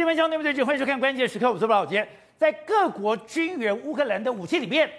新闻相对不对称，欢迎收看关键时刻。我是宝杰。在各国军援乌克兰的武器里面，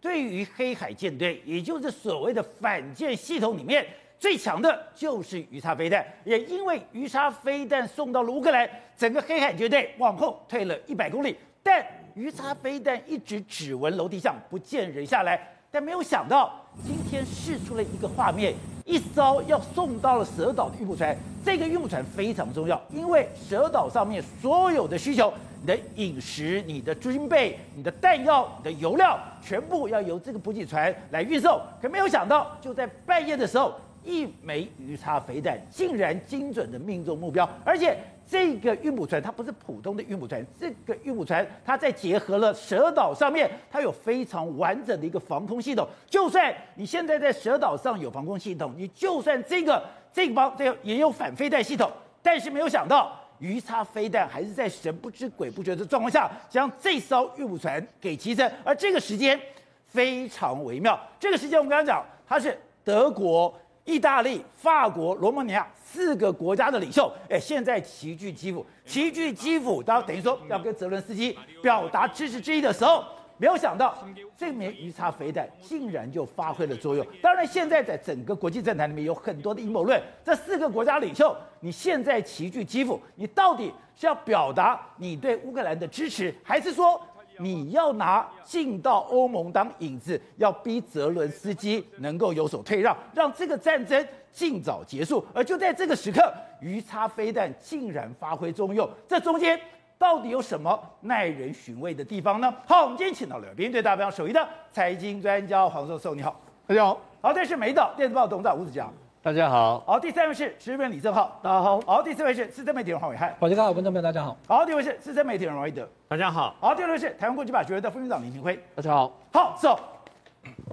对于黑海舰队，也就是所谓的反舰系统里面，最强的就是鱼叉飞弹。也因为鱼叉飞弹送到了乌克兰，整个黑海舰队往后退了一百公里。但鱼叉飞弹一直只闻楼梯响，不见人下来。但没有想到，今天试出了一个画面，一艘要送到了蛇岛的运木船。这个运木船非常重要，因为蛇岛上面所有的需求，你的饮食、你的军备、你的弹药、你的油料，全部要由这个补给船来运送。可没有想到，就在半夜的时候，一枚鱼叉飞弹竟然精准的命中目标，而且。这个运补船它不是普通的运补船，这个运补船它在结合了蛇岛上面，它有非常完整的一个防空系统。就算你现在在蛇岛上有防空系统，你就算这个这个方这也有反飞弹系统，但是没有想到鱼叉飞弹还是在神不知鬼不觉的状况下将这艘运补船给击沉，而这个时间非常微妙。这个时间我们刚刚讲，它是德国。意大利、法国、罗马尼亚四个国家的领袖，哎，现在齐聚基辅，齐聚基辅，当等于说要跟泽伦斯基表达支持之意的时候，没有想到这枚鱼叉飞弹竟然就发挥了作用。当然，现在在整个国际政坛里面有很多的阴谋论，这四个国家领袖，你现在齐聚基辅，你到底是要表达你对乌克兰的支持，还是说？你要拿进到欧盟当引子，要逼泽伦斯基能够有所退让，让这个战争尽早结束。而就在这个时刻，鱼叉飞弹竟然发挥作用，这中间到底有什么耐人寻味的地方呢？好，我们今天请到了编辑队大标首席的财经专家黄寿寿，你好，大家好。好，这是美岛电子报董事长吴子嘉。大家好，好，第三位是时事李正浩，大家好，好，第四位是资深媒体人黄暐瀚，宝杰哥好，观众朋友大家好，好，第五位是资深媒体人王一德，大家好，好，第六位是台湾国际法学会的副院长林廷辉，大家好，好，走，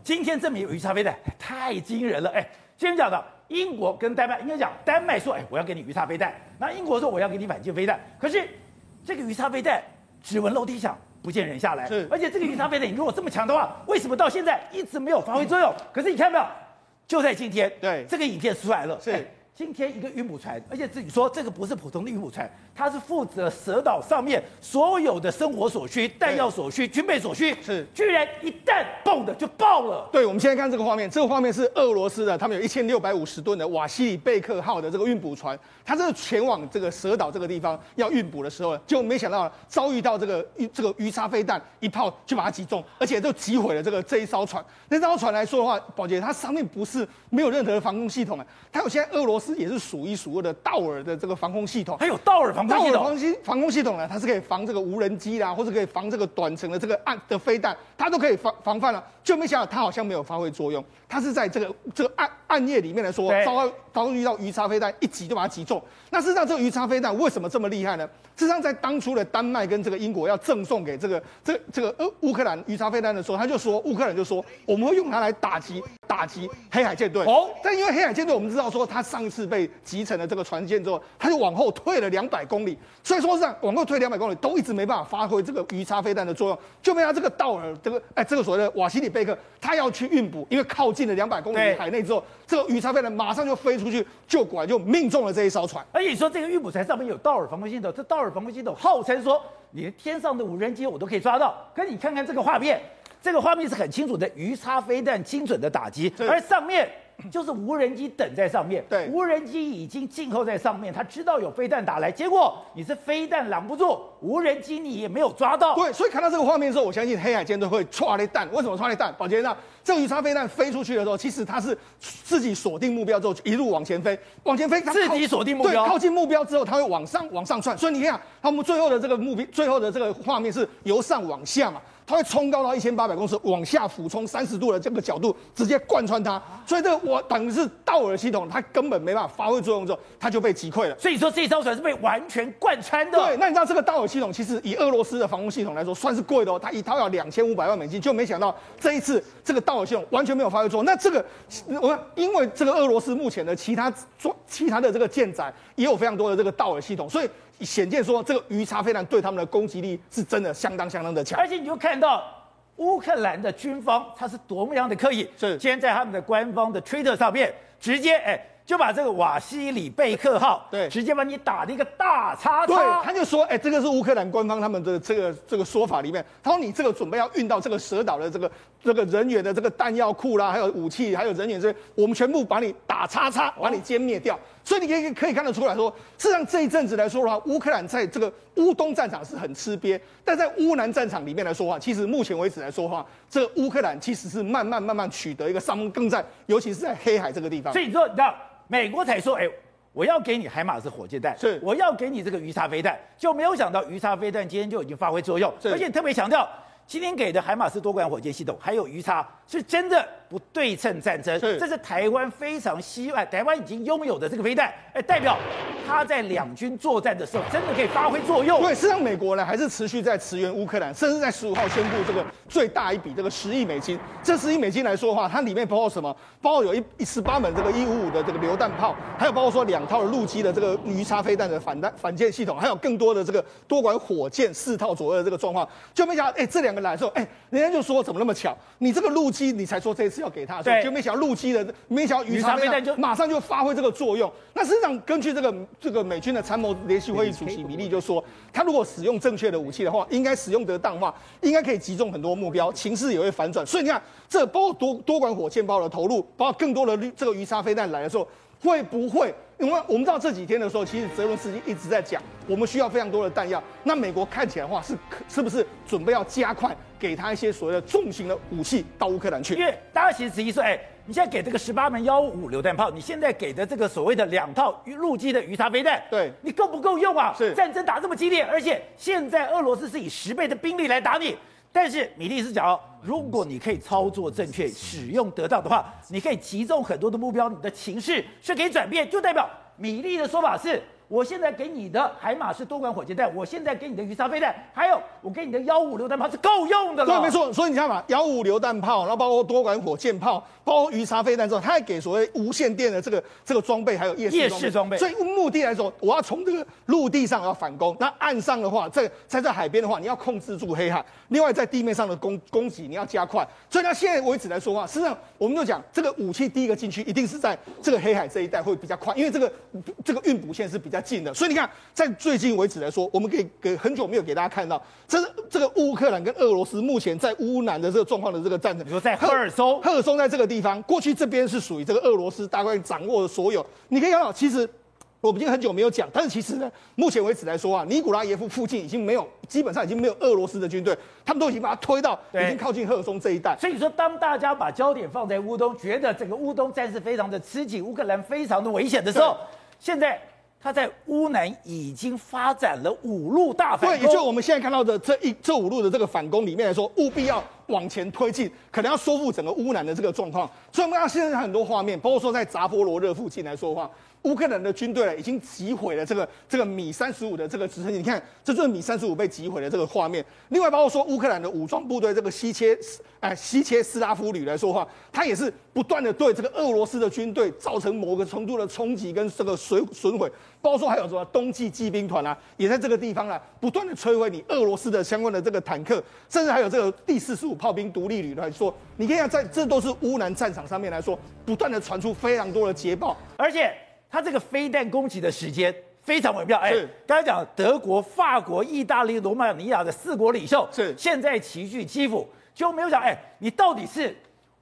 今天证明有鱼叉飞弹太惊人了，哎，先讲到英国跟丹麦，应该讲丹麦说，哎，我要给你鱼叉飞弹，那英国说我要给你反舰飞弹，可是这个鱼叉飞弹只闻楼梯响，不见人下来，是，而且这个鱼叉飞弹你如果这么强的话，为什么到现在一直没有发挥作用？可是你看到没有？就在今天，对。这个影片出来了，是、欸、今天一个运补船，而且自己说这个不是普通的运补船。它是负责蛇岛上面所有的生活所需、弹药所需、军备所需，是居然一旦蹦的就爆了。对，我们现在看这个画面，这个画面是俄罗斯的，他们有一千六百五十吨的瓦西里贝克号的这个运补船，它这个前往这个蛇岛这个地方要运补的时候，就没想到遭遇到这个这个鱼叉飞弹一炮就把它击中，而且就击毁了这个这一艘船。那艘船来说的话，宝杰它上面不是没有任何的防空系统啊，它有现在俄罗斯也是数一数二的道尔的这个防空系统，还有道尔防空系统。道尔防空防空系统呢，它是可以防这个无人机啦，或者可以防这个短程的这个暗的飞弹，它都可以防防范了。就没想到它好像没有发挥作用，它是在这个这个暗暗夜里面来说，遭遭遇到鱼叉飞弹一击就把它击中。那事实上，这个鱼叉飞弹为什么这么厉害呢？事实上，在当初的丹麦跟这个英国要赠送给这个这这个呃乌克兰鱼叉飞弹的时候，他就说乌克兰就说我们会用它来打击打击黑海舰队。哦，但因为黑海舰队我们知道说，它上一次被击沉了这个船舰之后，它就往后退了两百公里，所以说是往后退两百公里都一直没办法发挥这个鱼叉飞弹的作用，就被他这个道尔这个哎这个所谓的瓦西里贝克，他要去运补，因为靠近了两百公里海内之后，这个鱼叉飞弹马上就飞出去，就果然就命中了这一艘船。而且说这个运补船上面有道尔防空系统，这道尔防空系统号称说，连天上的无人机我都可以抓到。可你看看这个画面，这个画面是很清楚的，鱼叉飞弹精准的打击，而上面。就是无人机等在上面，对，无人机已经静候在上面，他知道有飞弹打来，结果你是飞弹拦不住，无人机你也没有抓到。对，所以看到这个画面的时候，我相信黑海舰队会唰的弹。为什么唰的弹？宝杰呢这个鱼叉飞弹飞出去的时候，其实它是自己锁定目标之后一路往前飞，往前飞，自己锁定目标，对，靠近目标之后，它会往上往上窜。所以你看，他们最后的这个目标，最后的这个画面是由上往下嘛。它会冲高到一千八百公尺，往下俯冲三十度的这个角度，直接贯穿它。所以这个我等于是道尔系统，它根本没办法发挥作用之后，它就被击溃了。所以说这艘船是被完全贯穿的。对，那你知道这个道尔系统其实以俄罗斯的防空系统来说，算是贵的哦。它一套要两千五百万美金，就没想到这一次这个道尔系统完全没有发挥作用。那这个我因为这个俄罗斯目前的其他装其他的这个舰载也有非常多的这个道尔系统，所以显见说这个鱼叉飞弹对他们的攻击力是真的相当相当的强。而且你就看到。乌克兰的军方他是多么样的刻意？是，今天在他们的官方的推特上面，直接哎就把这个瓦西里贝克号，对，直接把你打了一个大叉叉。对，他就说，哎，这个是乌克兰官方他们的这个这个说法里面，他说你这个准备要运到这个蛇岛的这个这个人员的这个弹药库啦，还有武器，还有人员这些，我们全部把你打叉叉，把你歼灭掉。哦、所以你可以可以看得出来说，事实上这一阵子来说的话，乌克兰在这个乌东战场是很吃瘪，但在乌南战场里面来说的话，其实目前为止来说的话，这个乌克兰其实是慢慢慢慢取得一个上风更战，尤其是在黑海这个地方。所以你说，你知道。美国才说，哎，我要给你海马斯火箭弹，是，我要给你这个鱼叉飞弹，就没有想到鱼叉飞弹今天就已经发挥作用，而且特别强调，今天给的海马斯多管火箭系统还有鱼叉。是真的不对称战争，是这是台湾非常希望，台湾已经拥有的这个飞弹，哎，代表他在两军作战的时候真的可以发挥作用。对，实际上美国呢还是持续在驰援乌克兰，甚至在十五号宣布这个最大一笔这个十亿美金。这十亿美金来说的话，它里面包括什么？包括有一一十八门这个一五五的这个榴弹炮，还有包括说两套的陆基的这个鱼叉飞弹的反弹反舰系统，还有更多的这个多管火箭四套左右的这个状况。就没想到，哎，这两个来的时候，哎，人家就说怎么那么巧？你这个陆基你才说这次要给他，对，就没想到陆基的，没想到鱼叉飞弹就马上就发挥这个作用。那实际上根据这个这个美军的参谋联席会议主席米利就说，他如果使用正确的武器的话，应该使用得当的话，应该可以击中很多目标，情势也会反转。所以你看，这包括多多管火箭炮的投入，包括更多的这个鱼叉飞弹来的时候，会不会？因为我们知道这几天的时候，其实泽伦斯基一直在讲，我们需要非常多的弹药。那美国看起来的话，是是不是准备要加快给他一些所谓的重型的武器到乌克兰去？因为大家其实质疑说，哎，你现在给这个十八门幺五五榴弹炮，你现在给的这个所谓的两套陆基的鱼叉飞弹，对，你够不够用啊？是战争打这么激烈，而且现在俄罗斯是以十倍的兵力来打你。但是米利斯讲，如果你可以操作正确、使用得当的话，你可以集中很多的目标，你的情绪是可以转变，就代表米粒的说法是。我现在给你的海马是多管火箭弹，我现在给你的鱼叉飞弹，还有我给你的幺五榴弹炮是够用的了。对，没错。所以你看嘛，幺五榴弹炮，然后包括多管火箭炮，包括鱼叉飞弹之后，它还给所谓无线电的这个这个装备，还有夜视装备。夜视装备。所以目的来说，我要从这个陆地上要反攻，那岸上的话，在在这海边的话，你要控制住黑海。另外，在地面上的攻攻击你要加快。所以，到现在为止来说话，实际上我们就讲这个武器第一个进去，一定是在这个黑海这一带会比较快，因为这个这个运补线是比较近的。所以你看。在最近为止来说，我们可以给很久没有给大家看到，这是这个乌克兰跟俄罗斯目前在乌南的这个状况的这个战争。比如说在赫尔松，赫尔松在这个地方，过去这边是属于这个俄罗斯大概掌握的所有。你可以看到，其实我们已经很久没有讲，但是其实呢，目前为止来说啊，尼古拉耶夫附近已经没有，基本上已经没有俄罗斯的军队，他们都已经把它推到已经靠近赫尔松这一带。所以说，当大家把焦点放在乌东，觉得整个乌东战事非常的吃紧，乌克兰非常的危险的时候，现在。他在乌南已经发展了五路大反攻，对，也就我们现在看到的这一这五路的这个反攻里面来说，务必要往前推进，可能要收复整个乌南的这个状况。所以我们看现在很多画面，包括说在扎波罗热附近来说的话。乌克兰的军队，已经击毁了这个这个米三十五的这个直升机。你看，这就是米三十五被击毁的这个画面。另外，包括说乌克兰的武装部队这个西切斯哎西切斯拉夫旅来说话，他也是不断的对这个俄罗斯的军队造成某个程度的冲击跟这个损损毁。包括说还有什么冬季骑兵团啊，也在这个地方啊，不断的摧毁你俄罗斯的相关的这个坦克，甚至还有这个第四十五炮兵独立旅来说，你可以看在这都是乌南战场上面来说，不断的传出非常多的捷报，而且。他这个飞弹攻击的时间非常微妙，哎，刚才讲德国、法国、意大利、罗马尼亚的四国领袖是。现在齐聚基辅，就没有讲，哎，你到底是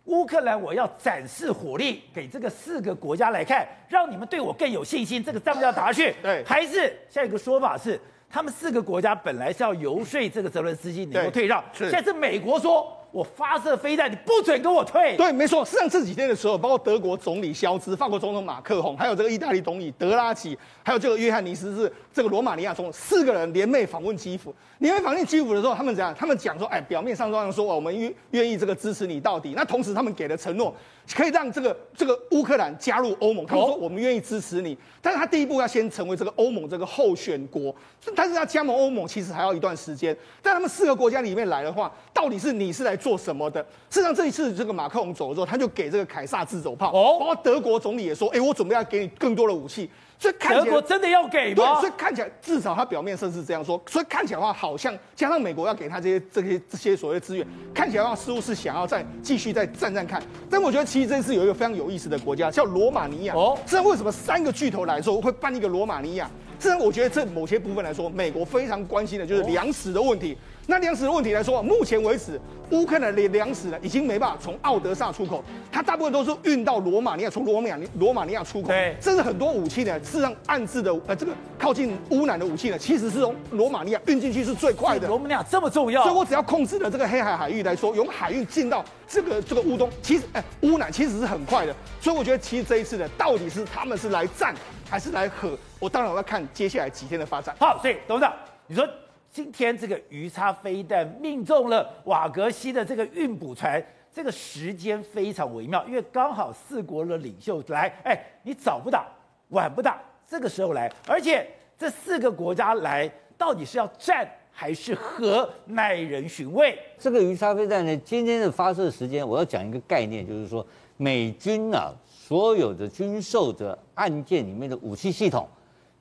乌克兰，我要展示火力给这个四个国家来看，让你们对我更有信心，这个仗要打下去，对，还是下一个说法是，他们四个国家本来是要游说这个泽伦斯基能够退让，是，现在是美国说。我发射飞弹，你不准跟我退。对，没错。上这几天的时候，包括德国总理肖兹、法国总统马克宏，还有这个意大利总理德拉吉，还有这个约翰尼斯是这个罗马尼亚总统，四个人联袂访问基辅。联袂访问基辅的时候，他们怎样？他们讲说，哎，表面上这样说，我们愿愿意这个支持你到底。那同时，他们给了承诺，可以让这个这个乌克兰加入欧盟。他们说，我们愿意支持你，但是他第一步要先成为这个欧盟这个候选国。但是要加盟欧盟，其实还要一段时间。在他们四个国家里面来的话，到底是你是来？做什么的。事实上，这一次这个马克龙走了之后，他就给这个凯撒自走炮，哦，包括德国总理也说，哎，我准备要给你更多的武器。所以看起来德国真的要给吗？对，所以看起来至少他表面上是这样说，所以看起来的话，好像加上美国要给他这些这些这些所谓的资源，看起来的话似乎是想要再继续再战战看。但我觉得其实这次有一个非常有意思的国家叫罗马尼亚。哦，这为什么三个巨头来说会办一个罗马尼亚？这我觉得这某些部分来说，美国非常关心的就是粮食的问题。那粮食的问题来说，目前为止，乌克兰的粮食呢已经没办法从奥德萨出口，它大部分都是运到罗马尼亚，从罗马尼罗马尼亚出口。对，甚至很多武器呢，事实上暗自的呃这个靠近乌南的武器呢，其实是从罗马尼亚运进去是最快的。罗马尼亚这么重要，所以我只要控制了这个黑海海域来说，用海运进到这个这个乌东，其实哎乌南其实是很快的。所以我觉得其实这一次呢，到底是他们是来战还是来和？我当然我要看接下来几天的发展。好，所以董事长，你说。今天这个鱼叉飞弹命中了瓦格西的这个运补船，这个时间非常微妙，因为刚好四国的领袖来，哎，你早不打，晚不打，这个时候来，而且这四个国家来，到底是要战还是和，耐人寻味。这个鱼叉飞弹呢，今天的发射时间，我要讲一个概念，就是说美军啊，所有的军售的案件里面的武器系统。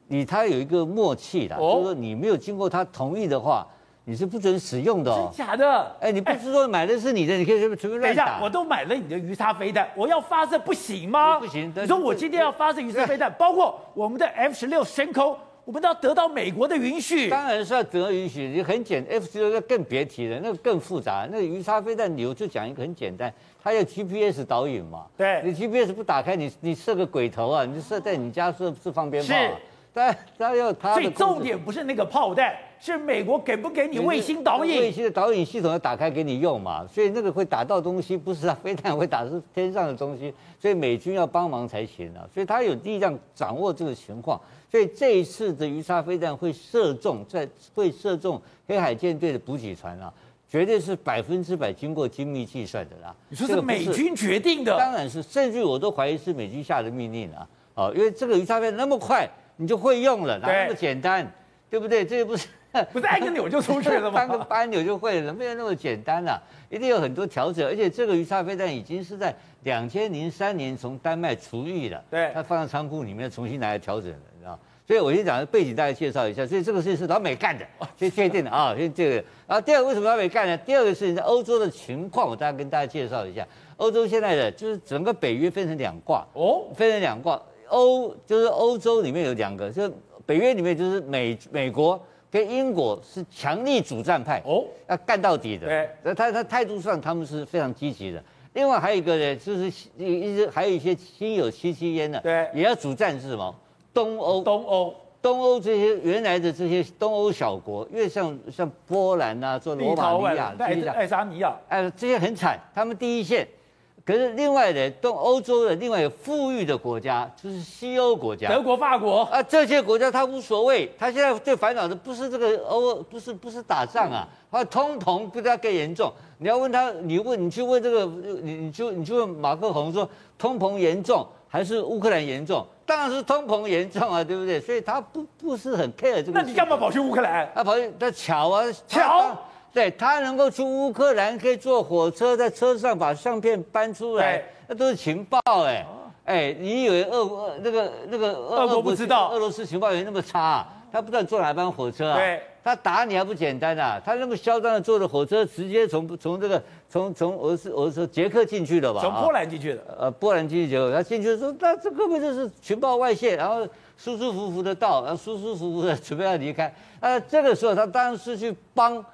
你他有一个默契的，就是说你没有经过他同意的话，你是不准使用的哦。真假的？哎，你不是说买的是你的，你可以随便随便乱打。等一下，我都买了你的鱼叉飞弹，我要发射不行吗？不行。你说我今天要发射鱼叉飞弹，包括我们的 F 十六升空，我们都要得到美国的允许。当然是要得允许，你很简，F 十六更别提了，那个更复杂。那个鱼叉飞弹，我就讲一个很简单，它要 GPS 导引嘛。对。你 GPS 不打开，你你设个鬼头啊，你就设在你家设是放鞭炮。是。但他要他，所以重点不是那个炮弹，是美国给不给你卫星导引？卫星的导引系统要打开给你用嘛？所以那个会打到东西，不是啊，飞弹会打是天上的东西，所以美军要帮忙才行啊。所以他有力量掌握这个情况，所以这一次的鱼叉飞弹会射中，在会射中黑海舰队的补给船啊，绝对是百分之百经过精密计算的啦。你说是美军决定的？当然是，甚至我都怀疑是美军下的命令啊。哦，因为这个鱼叉飞弹那么快。你就会用了，哪那么简单，对，对不对？这个不是 不是按个钮就出去了吗？按个扳钮就会了，没有那么简单啊，一定有很多调整。而且这个鱼叉飞弹已经是在两千零三年从丹麦除役了，对，它放在仓库里面重新来调整的，你知道？所以我先讲背景，大家介绍一下。所以这个事情是老美干的，先确定的啊，先这个。然后第二个为什么老美干呢？第二个事情在欧洲的情况，我大概跟大家介绍一下。欧洲现在的就是整个北约分成两挂哦，分成两挂，欧就是欧洲里面有两个就。北约里面就是美美国跟英国是强力主战派哦，要干到底的。对，那他他态度上他们是非常积极的。另外还有一个呢，就是一一直还有一些心有戚戚焉的，对，也要主战是什么？东欧，东欧，东欧这些原来的这些东欧小国，因为像像波兰啊，做罗马尼亚、爱爱沙尼亚，哎，这些很惨，他们第一线。可是另外的东欧洲的另外富裕的国家，就是西欧国家，德国、法国啊，这些国家他无所谓，他现在最烦恼的不是这个欧，不是不是打仗啊，他通膨比他更严重。你要问他，你问你去问这个，你你就你就问马克宏说，通膨严重还是乌克兰严重？当然是通膨严重啊，对不对？所以他不不是很 care 这个。那你干嘛跑去乌克兰？他跑去他巧啊，巧。对，他能够去乌克兰，可以坐火车，在车上把相片搬出来，那都是情报哎哎，你以为俄俄那个那个俄国不知道俄罗斯情报员那么差啊？他不知道坐哪班火车啊？对，他打你还不简单啊？他那么嚣张的坐着火车，直接从从这个从从俄斯俄斯捷克进去了吧？从波兰进去的。呃，波兰进去捷克，他进去说，那这根本就是情报外泄，然后舒舒服服的到，然后舒舒服服的准备要离开。啊，这个时候他当然是去帮。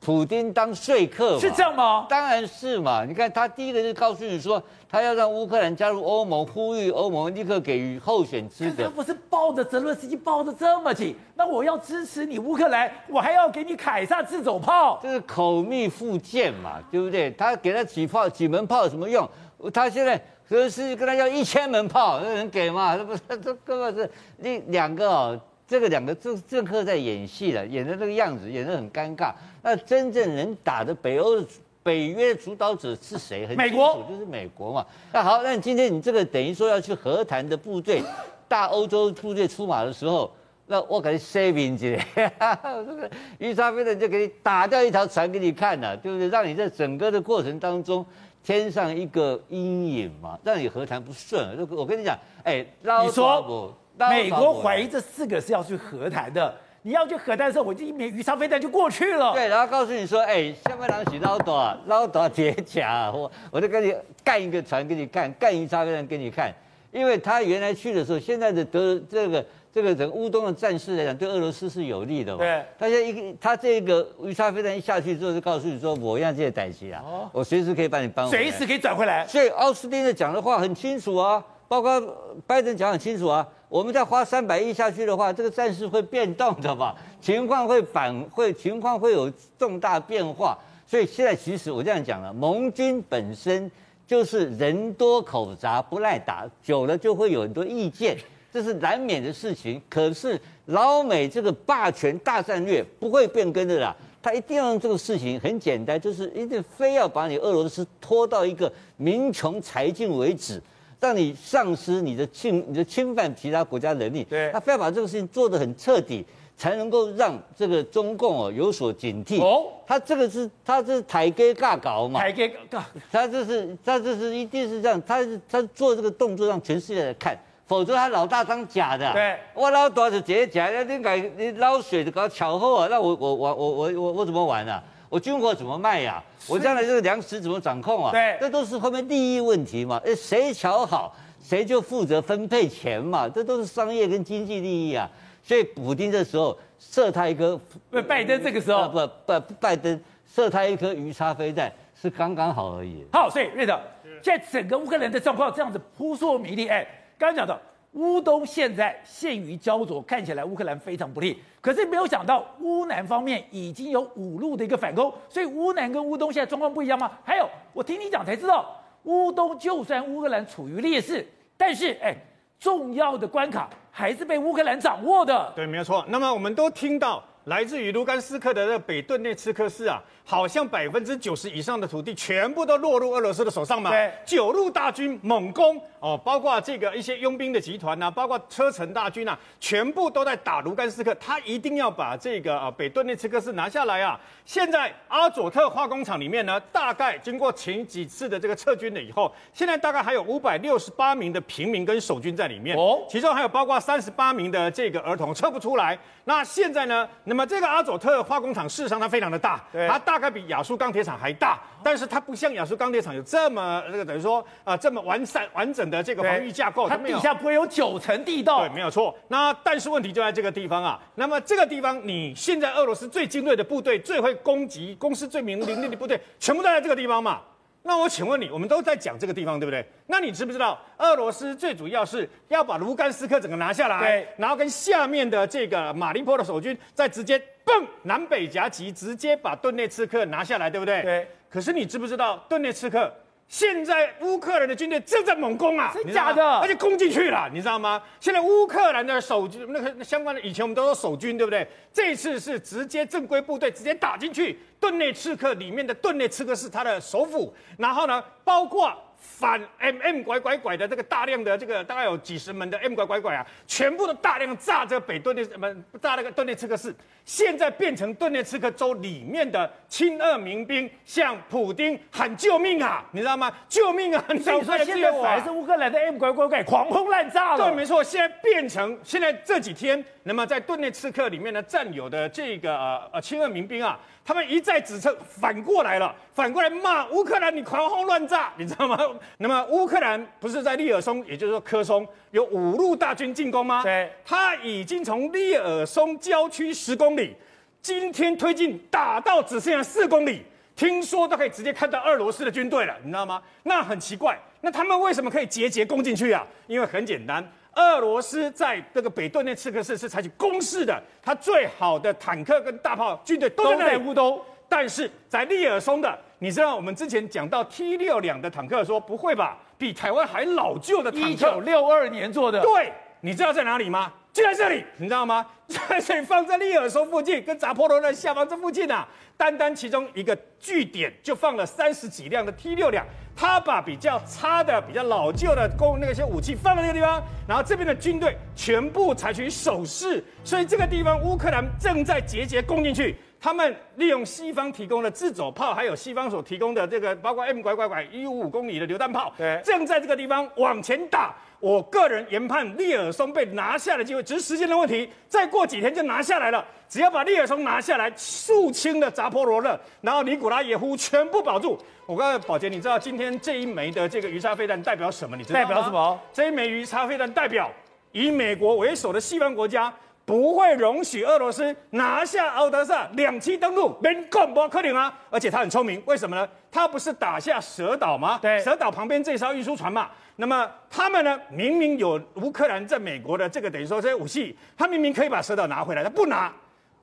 普丁当说客是这样吗？当然是嘛！你看他第一个就告诉你说，他要让乌克兰加入欧盟，呼吁欧盟立刻给予候选资格。他不是抱着泽伦斯基抱得这么紧，那我要支持你乌克兰，我还要给你凯撒自走炮，这是口蜜腹剑嘛，对不对？他给他几炮几门炮有什么用？他现在泽伦斯基跟他要一千门炮，那能给吗？这不是这根本是那两个哦。这个两个政政客在演戏了，演的这个样子，演得很尴尬。那真正能打的北欧的北约主导者是谁？很清楚，美国就是美国嘛。那好，那今天你这个等于说要去和谈的部队，大欧洲部队出马的时候，那我给你 saving 这个鱼叉飞弹就给你打掉一条船给你看了，对不对？让你在整个的过程当中添上一个阴影嘛，让你和谈不顺。我跟你讲，哎，你说美国怀疑这四个是要去和谈的，你要去和谈的时候，我就一枚鱼叉飞弹就过去了。对，然后告诉你说，哎，下面两个捞多少捞多少铁甲，我我就跟你干一个船给你看，干鱼叉飞弹给你看，因为他原来去的时候，现在的德这个。这个整个乌东的战事来讲，对俄罗斯是有利的嘛？对。他现在一个他这个鱼叉飞弹一下去之后，就告诉你说，我要这些歹机啊，哦、我随时可以把你搬回来，随时可以转回来。所以奥斯汀的讲的话很清楚啊，包括拜登讲很清楚啊，我们再花三百亿下去的话，这个战事会变动的嘛，情况会反会情况会有重大变化。所以现在其实我这样讲了，盟军本身就是人多口杂不赖打，久了就会有很多意见。这是难免的事情，可是老美这个霸权大战略不会变更的啦，他一定要让这个事情很简单，就是一定非要把你俄罗斯拖到一个民穷财尽为止，让你丧失你的侵、你的侵犯其他国家能力。对，他非要把这个事情做得很彻底，才能够让这个中共哦有所警惕。哦，他这个是他这是台阶尬搞嘛？台阶尬，他这是他这是一定是这样，他是他做这个动作让全世界来看。否则他老大当假的，对，我老大是假假的，你敢你捞水的搞巧合啊，那我我我我我我我怎么玩啊？我军火怎么卖呀、啊？我将来这个粮食怎么掌控啊？对，这都是后面利益问题嘛。哎，谁瞧好，谁就负责分配钱嘛，这都是商业跟经济利益啊。所以普丁这时候射他一颗，不，拜登这个时候、啊、不不拜登射他一颗鱼叉飞弹是刚刚好而已。好，所以瑞德，现在整个乌克兰的状况这样子扑朔迷离，哎。刚刚讲到乌东现在陷于焦灼，看起来乌克兰非常不利。可是没有想到乌南方面已经有五路的一个反攻，所以乌南跟乌东现在状况不一样吗？还有，我听你讲才知道，乌东就算乌克兰处于劣势，但是哎，重要的关卡还是被乌克兰掌握的。对，没有错。那么我们都听到来自于卢甘斯克的这个北顿涅茨克市啊。好像百分之九十以上的土地全部都落入俄罗斯的手上嘛？对，九路大军猛攻哦，包括这个一些佣兵的集团呐、啊，包括车臣大军啊，全部都在打卢甘斯克。他一定要把这个啊北顿涅茨克市拿下来啊！现在阿佐特化工厂里面呢，大概经过前几次的这个撤军了以后，现在大概还有五百六十八名的平民跟守军在里面哦，其中还有包括三十八名的这个儿童撤不出来。那现在呢，那么这个阿佐特化工厂事实上它非常的大，对，它大。概比亚速钢铁厂还大，但是它不像亚速钢铁厂有这么那个等于说啊、呃、这么完善完整的这个防御架构，它底下不会有九层地道。对，没有错。那但是问题就在这个地方啊。那么这个地方，你现在俄罗斯最精锐的部队、最会攻击、攻势最明凌厉的部队，全部都在这个地方嘛？那我请问你，我们都在讲这个地方，对不对？那你知不知道，俄罗斯最主要是要把卢甘斯克整个拿下来，对，然后跟下面的这个马林波的守军再直接蹦南北夹击，直接把顿涅茨克拿下来，对不对？对。可是你知不知道，顿涅茨克？现在乌克兰的军队正在猛攻啊，真假的？而且攻进去了，你知道吗？现在乌克兰的守军，那个相关的，以前我们都说守军，对不对？这次是直接正规部队直接打进去，顿内刺客里面的顿内刺客是他的首府，然后呢，包括。反 M M 拐拐拐的这个大量的这个大概有几十门的 M 拐拐拐啊，全部都大量炸这个北顿涅什么炸那个顿涅茨克市，现在变成顿涅茨克州里面的亲俄民兵向普丁喊救命啊，你知道吗？救命啊！你知道吗？所以说现在还是乌克兰的 M 拐拐拐狂轰滥炸了。对，没错，现在变成现在这几天，那么在顿涅茨克里面呢，占有的这个呃呃亲俄民兵啊。他们一再指称，反过来了，反过来骂乌克兰，你狂轰乱炸，你知道吗？那么乌克兰不是在利尔松，也就是说科松有五路大军进攻吗？对，他已经从利尔松郊区十公里，今天推进打到只剩下四公里，听说都可以直接看到俄罗斯的军队了，你知道吗？那很奇怪，那他们为什么可以节节攻进去啊？因为很简单。俄罗斯在这个北顿涅茨克市是采取攻势的，它最好的坦克跟大炮军队都在乌东，但是在利尔松的，你知道我们之前讲到 T 六两的坦克说不会吧，比台湾还老旧的坦克，一九六二年做的，对。你知道在哪里吗？就在这里，你知道吗？在这里放在利尔松附近，跟扎波罗热下方这附近啊，单单其中一个据点就放了三十几辆的 T 六两，他把比较差的、比较老旧的攻那些武器放在那个地方，然后这边的军队全部采取守势，所以这个地方乌克兰正在节节攻进去。他们利用西方提供的自走炮，还有西方所提供的这个包括 M 拐拐拐一五五公里的榴弹炮，对，正在这个地方往前打。我个人研判，利尔松被拿下的机会只是时间的问题，再过几天就拿下来了。只要把利尔松拿下来，肃清了扎波罗热，然后尼古拉耶夫全部保住。我告诉宝杰，你知道今天这一枚的这个鱼叉飞弹代表什么？你知道？代表什么？这一枚鱼叉飞弹代表以美国为首的西方国家。不会容许俄罗斯拿下奥德萨，两栖登陆，没更不可能啊！而且他很聪明，为什么呢？他不是打下蛇岛吗？对，蛇岛旁边这艘运输船嘛。那么他们呢？明明有乌克兰在美国的这个等于说这些武器，他明明可以把蛇岛拿回来，他不拿，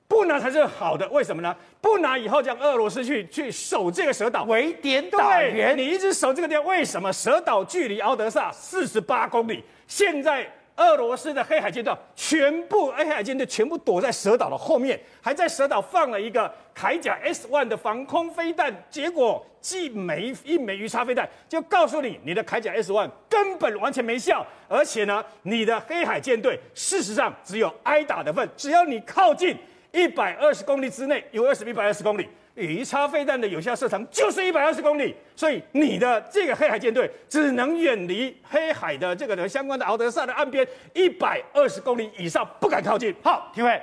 不拿才是好的。为什么呢？不拿以后，让俄罗斯去去守这个蛇岛，围点打援。你一直守这个地方，为什么蛇岛距离敖德萨四十八公里？现在。俄罗斯的黑海舰队全部，黑海舰队全部躲在蛇岛的后面，还在蛇岛放了一个铠甲 S-1 的防空飞弹。结果，一枚一枚鱼叉飞弹就告诉你，你的铠甲 S-1 根本完全没效，而且呢，你的黑海舰队事实上只有挨打的份。只要你靠近一百二十公里之内，有二十一百二十公里。鱼叉飞弹的有效射程就是一百二十公里，所以你的这个黑海舰队只能远离黑海的这个的相关的敖德萨的岸边一百二十公里以上，不敢靠近。好，廷辉，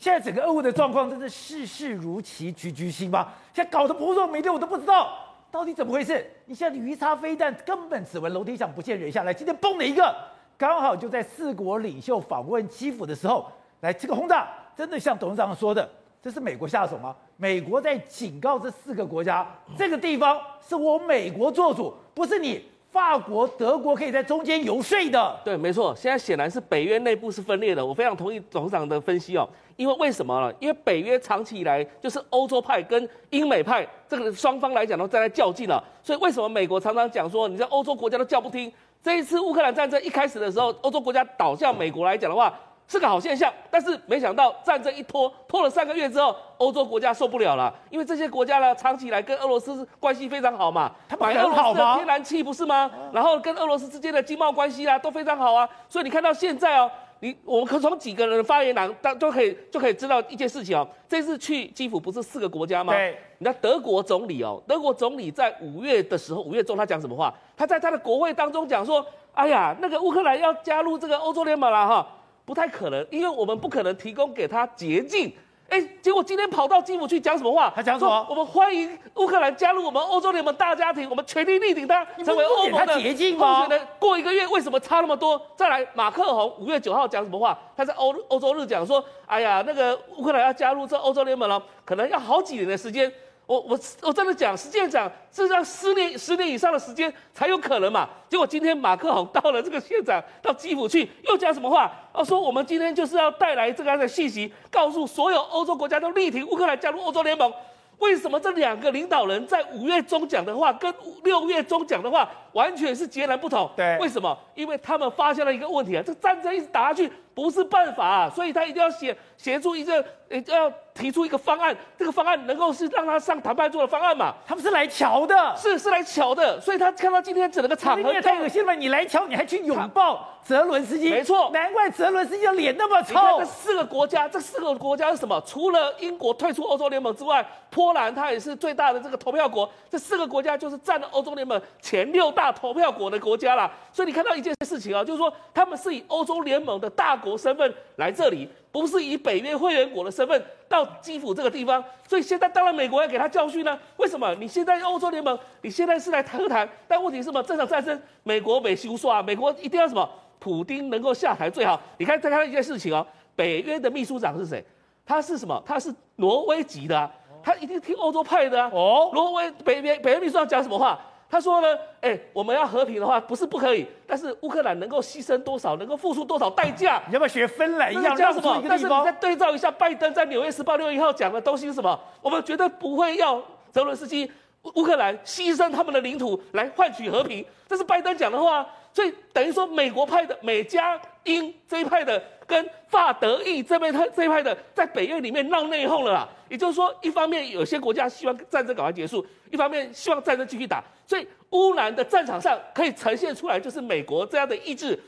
现在整个俄乌的状况真是事事如棋局局新吧？现在搞得扑朔迷离，我都不知道到底怎么回事。你现在鱼叉飞弹根本只闻楼梯响，不见人下来，今天崩了一个，刚好就在四国领袖访问基辅的时候，来这个轰炸，真的像董事长说的。这是美国下手吗？美国在警告这四个国家，这个地方是我美国做主，不是你法国、德国可以在中间游说的。对，没错。现在显然是北约内部是分裂的。我非常同意董事长的分析哦，因为为什么呢？因为北约长期以来就是欧洲派跟英美派这个双方来讲都在在较劲了。所以为什么美国常常讲说，你在欧洲国家都叫不听？这一次乌克兰战争一开始的时候，欧洲国家倒向美国来讲的话。是个好现象，但是没想到战争一拖，拖了三个月之后，欧洲国家受不了了，因为这些国家呢，长期以来跟俄罗斯关系非常好嘛，他买俄罗斯的天然气不是吗？然后跟俄罗斯之间的经贸关系啊都非常好啊，所以你看到现在哦，你我们可从几个人的发言栏当就可以就可以知道一件事情哦，这次去基辅不是四个国家吗？对，你看德国总理哦，德国总理在五月的时候，五月中他讲什么话？他在他的国会当中讲说，哎呀，那个乌克兰要加入这个欧洲联盟了哈。不太可能，因为我们不可能提供给他捷径。哎，结果今天跑到基辅去讲什么话？他讲什么？我们欢迎乌克兰加入我们欧洲联盟大家庭，我们全力力挺他成为欧盟的捷径吗？过一个月为什么差那么多？再来，马克宏五月九号讲什么话？他在欧欧洲日讲说：“哎呀，那个乌克兰要加入这欧洲联盟了，可能要好几年的时间。”我我我真的讲，实际上讲，是让十年十年以上的时间才有可能嘛。结果今天马克宏到了这个现场，到基辅去，又讲什么话？哦，说我们今天就是要带来这个信息，告诉所有欧洲国家都力挺乌克兰加入欧洲联盟。为什么这两个领导人在五月中讲的话，跟六月中讲的话完全是截然不同？对，为什么？因为他们发现了一个问题啊，这战争一直打下去不是办法啊，所以他一定要协协助一个，呃，要。提出一个方案，这个方案能够是让他上谈判桌的方案嘛？他们是来瞧的，是是来瞧的，所以他看到今天整个场合太恶心了。你来瞧，你还去拥抱泽伦斯基？没错，难怪泽伦斯基的脸那么臭。这四个国家，这四个国家是什么？除了英国退出欧洲联盟之外，波兰它也是最大的这个投票国。这四个国家就是占了欧洲联盟前六大投票国的国家啦。所以你看到一件事情啊，就是说他们是以欧洲联盟的大国身份来这里。不是以北约会员国的身份到基辅这个地方，所以现在当然美国要给他教训呢。为什么？你现在欧洲联盟，你现在是来和谈，但问题是什么？这场战争，美国没休说啊，美国一定要什么？普丁能够下台最好。你看再看一件事情哦，北约的秘书长是谁？他是什么？他是挪威籍的啊，他一定听欧洲派的啊。哦，挪威北约北约秘书长讲什么话？他说呢，哎，我们要和平的话，不是不可以，但是乌克兰能够牺牲多少，能够付出多少代价？你要不要学芬兰一样？叫什么？但是你再对照一下拜登在《纽约时报》六月一号讲的东西是什么？我们绝对不会要泽伦斯基乌克兰牺牲他们的领土来换取和平，这是拜登讲的话。所以等于说美国派的美加英这一派的跟法德意这边他这一派的在北约里面闹内讧了啦。也就是说，一方面有些国家希望战争赶快结束，一方面希望战争继续打。所以乌兰的战场上可以呈现出来，就是美国这样的意志，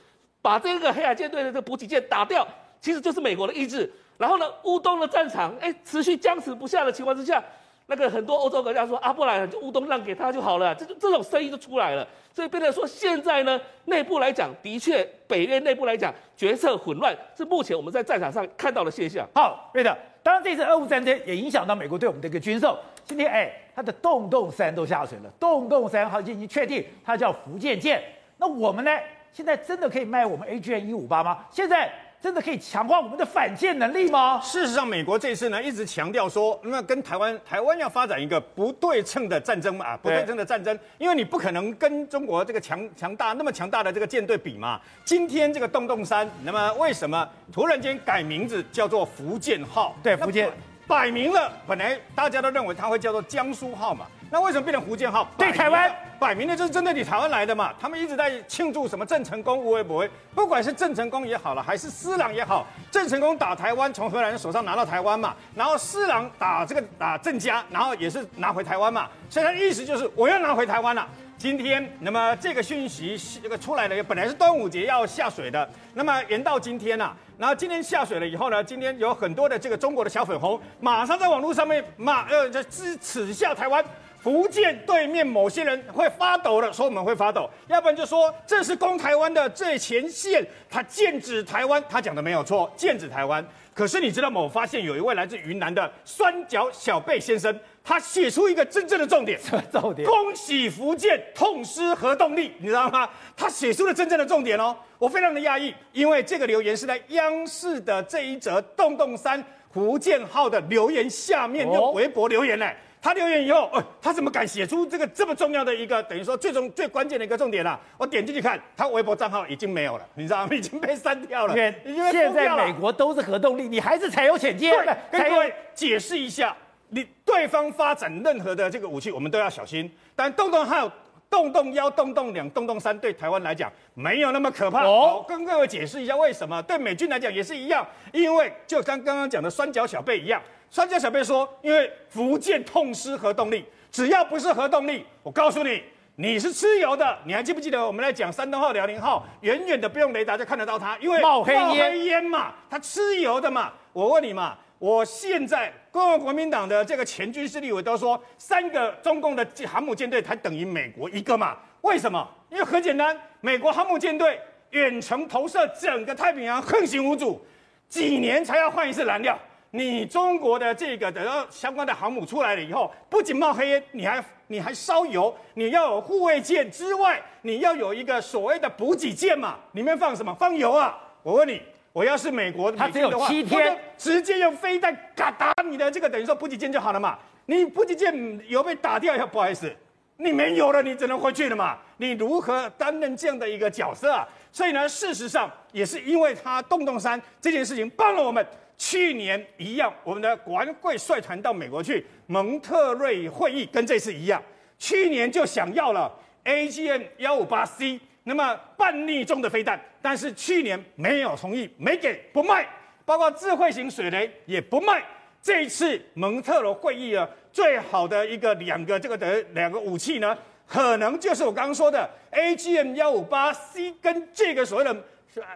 把这个黑海舰队的这补给舰打掉，其实就是美国的意志。然后呢，乌东的战场哎持续僵持不下的情况之下。那个很多欧洲国家说啊，不然就乌东让给他就好了，这这种声音就出来了。所以变成说，现在呢，内部来讲，的确北约内部来讲，决策混乱，是目前我们在战场上看到的现象。好，对的。当然，这次俄乌战争也影响到美国对我们的一个军售。今天，哎，它的洞洞三都下水了，洞洞三好像已经确定它叫福建舰。那我们呢，现在真的可以卖我们 AGM-158 吗？现在。真的可以强化我们的反舰能力吗？事实上，美国这次呢一直强调说，那么跟台湾，台湾要发展一个不对称的战争嘛，不对称的战争，因为你不可能跟中国这个强强大那么强大的这个舰队比嘛。今天这个洞洞山，那么为什么突然间改名字叫做福建号？对，福建摆明了，本来大家都认为它会叫做江苏号嘛。那为什么变成胡建浩？对台湾摆明的就是针对你台湾来的嘛。他们一直在庆祝什么郑成功无为不为，不管是郑成功也好了，还是施琅也好，郑成功打台湾从荷兰人手上拿到台湾嘛，然后施琅打这个打郑家，然后也是拿回台湾嘛。所以他的意思就是我要拿回台湾了。今天那么这个讯息这个出来了，本来是端午节要下水的，那么延到今天了。然后今天下水了以后呢，今天有很多的这个中国的小粉红，马上在网络上面骂呃就支持下台湾。福建对面某些人会发抖的，说我们会发抖，要不然就说这是攻台湾的最前线，他剑指台湾，他讲的没有错，剑指台湾。可是你知道吗？我发现有一位来自云南的酸脚小贝先生，他写出一个真正的重点，什么重点？恭喜福建痛失核动力，你知道吗？他写出了真正的重点哦，我非常的讶异，因为这个留言是在央视的这一则洞洞三福建号的留言下面用微博留言呢。他留言以后，哎，他怎么敢写出这个这么重要的一个，等于说最重最关键的一个重点啊？我点进去看，他微博账号已经没有了，你知道吗？已经被删掉了。因为现在美国都是核动力，你还是采用潜舰？对，跟各位解释一下，你对方发展任何的这个武器，我们都要小心。但洞洞号、洞洞幺、洞洞两、洞洞三对台湾来讲没有那么可怕。哦，跟各位解释一下为什么？对美军来讲也是一样，因为就像刚刚讲的酸角小贝一样。专家小贝说：“因为福建痛失核动力，只要不是核动力，我告诉你，你是吃油的。你还记不记得我们来讲山东号、辽宁号，远远的不用雷达就看得到它，因为冒黑烟，烟嘛，它吃油的嘛。我问你嘛，我现在中国国民党的这个前军事立委都说，三个中共的航母舰队才等于美国一个嘛？为什么？因为很简单，美国航母舰队远程投射整个太平洋，横行无阻，几年才要换一次燃料。”你中国的这个等到相关的航母出来了以后，不仅冒黑烟，你还你还烧油，你要有护卫舰之外，你要有一个所谓的补给舰嘛，里面放什么？放油啊！我问你，我要是美国的话，它只有七天，直接用飞弹嘎打你的这个等于说补给舰就好了嘛？你补给舰油被打掉以后，不好意思，你没油了，你只能回去了嘛？你如何担任这样的一个角色啊？所以呢，事实上也是因为他洞洞山这件事情帮了我们。去年一样，我们的国安会率团到美国去蒙特瑞会议，跟这次一样。去年就想要了 AGM 幺五八 C，那么半逆中的飞弹，但是去年没有同意，没给，不卖，包括智慧型水雷也不卖。这一次蒙特罗会议啊，最好的一个两个这个的两个武器呢，可能就是我刚刚说的 AGM 幺五八 C 跟这个所谓的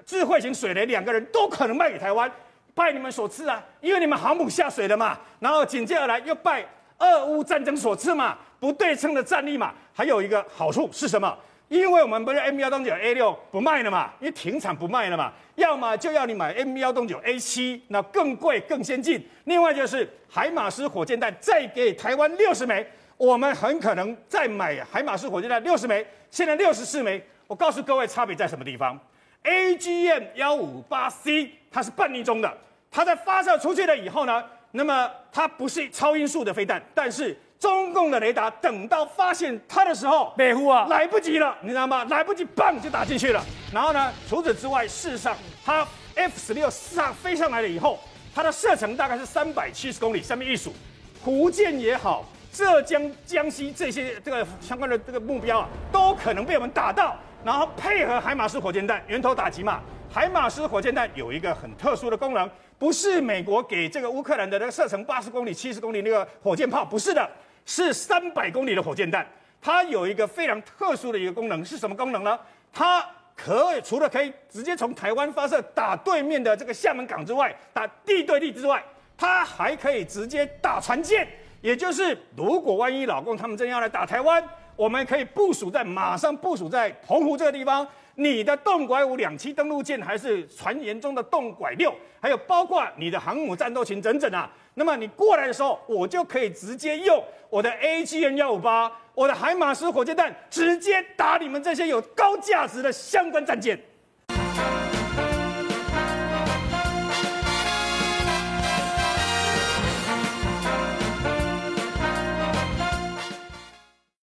智慧型水雷，两个人都可能卖给台湾。拜你们所赐啊，因为你们航母下水了嘛，然后紧接而来又拜俄乌战争所赐嘛，不对称的战力嘛，还有一个好处是什么？因为我们不是 M 幺洞九 A 六不卖了嘛，因为停产不卖了嘛，要么就要你买 M 幺洞九 A 七，那更贵更先进。另外就是海马斯火箭弹再给台湾六十枚，我们很可能再买海马斯火箭弹六十枚，现在六十四枚。我告诉各位差别在什么地方？AGM 幺五八 C 它是半逆中的。它在发射出去了以后呢，那么它不是超音速的飞弹，但是中共的雷达等到发现它的时候，北湖啊，来不及了，你知道吗？来不及，棒就打进去了。然后呢，除此之外，事实上它 F 十六上飞上来了以后，它的射程大概是三百七十公里。上面一数，福建也好，浙江、江西这些这个相关的这个目标啊，都可能被我们打到。然后配合海马斯火箭弹源头打击嘛。海马斯火箭弹有一个很特殊的功能，不是美国给这个乌克兰的那个射程八十公里、七十公里那个火箭炮，不是的，是三百公里的火箭弹。它有一个非常特殊的一个功能，是什么功能呢？它可以除了可以直接从台湾发射打对面的这个厦门港之外，打地对地之外，它还可以直接打船舰。也就是如果万一老共他们真要来打台湾，我们可以部署在马上部署在澎湖这个地方。你的洞拐五两栖登陆舰，还是传言中的洞拐六，还有包括你的航母战斗群整整啊，那么你过来的时候，我就可以直接用我的 AGN 幺五八，我的海马斯火箭弹，直接打你们这些有高价值的相关战舰。